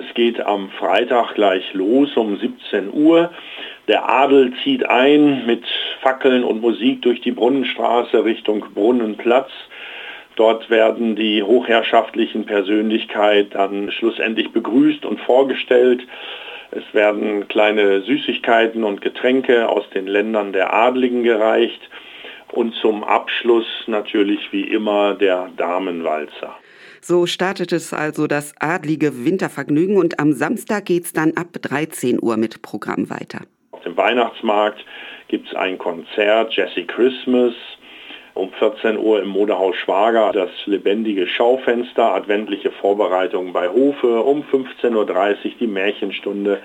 Es geht am Freitag gleich los um 17 Uhr. Der Adel zieht ein mit Fackeln und Musik durch die Brunnenstraße Richtung Brunnenplatz. Dort werden die hochherrschaftlichen Persönlichkeiten dann schlussendlich begrüßt und vorgestellt. Es werden kleine Süßigkeiten und Getränke aus den Ländern der Adligen gereicht und zum Abschluss natürlich wie immer der Damenwalzer. So startet es also das adlige Wintervergnügen und am Samstag geht es dann ab 13 Uhr mit Programm weiter. Auf dem Weihnachtsmarkt gibt es ein Konzert, Jesse Christmas. Um 14 Uhr im Modehaus Schwager das lebendige Schaufenster, adventliche Vorbereitungen bei Hofe. Um 15.30 Uhr die Märchenstunde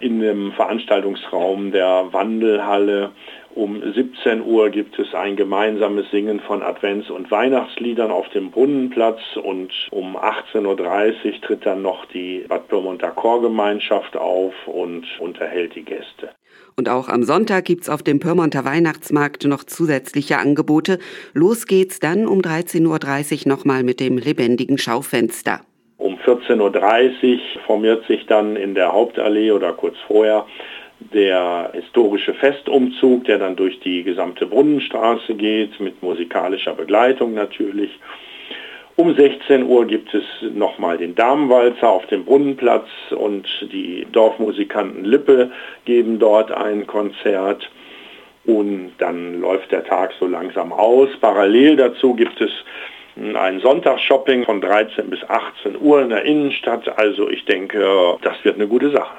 in dem Veranstaltungsraum der Wandelhalle. Um 17 Uhr gibt es ein gemeinsames Singen von Advents- und Weihnachtsliedern auf dem Brunnenplatz und um 18.30 Uhr tritt dann noch die Bad Pyrmonter Chorgemeinschaft auf und unterhält die Gäste. Und auch am Sonntag gibt's auf dem Pyrmonter Weihnachtsmarkt noch zusätzliche Angebote. Los geht's dann um 13.30 Uhr nochmal mit dem lebendigen Schaufenster. Um 14.30 Uhr formiert sich dann in der Hauptallee oder kurz vorher der historische Festumzug, der dann durch die gesamte Brunnenstraße geht, mit musikalischer Begleitung natürlich. Um 16 Uhr gibt es nochmal den Damenwalzer auf dem Brunnenplatz und die Dorfmusikanten Lippe geben dort ein Konzert. Und dann läuft der Tag so langsam aus. Parallel dazu gibt es ein Sonntagsshopping von 13 bis 18 Uhr in der Innenstadt. Also ich denke, das wird eine gute Sache.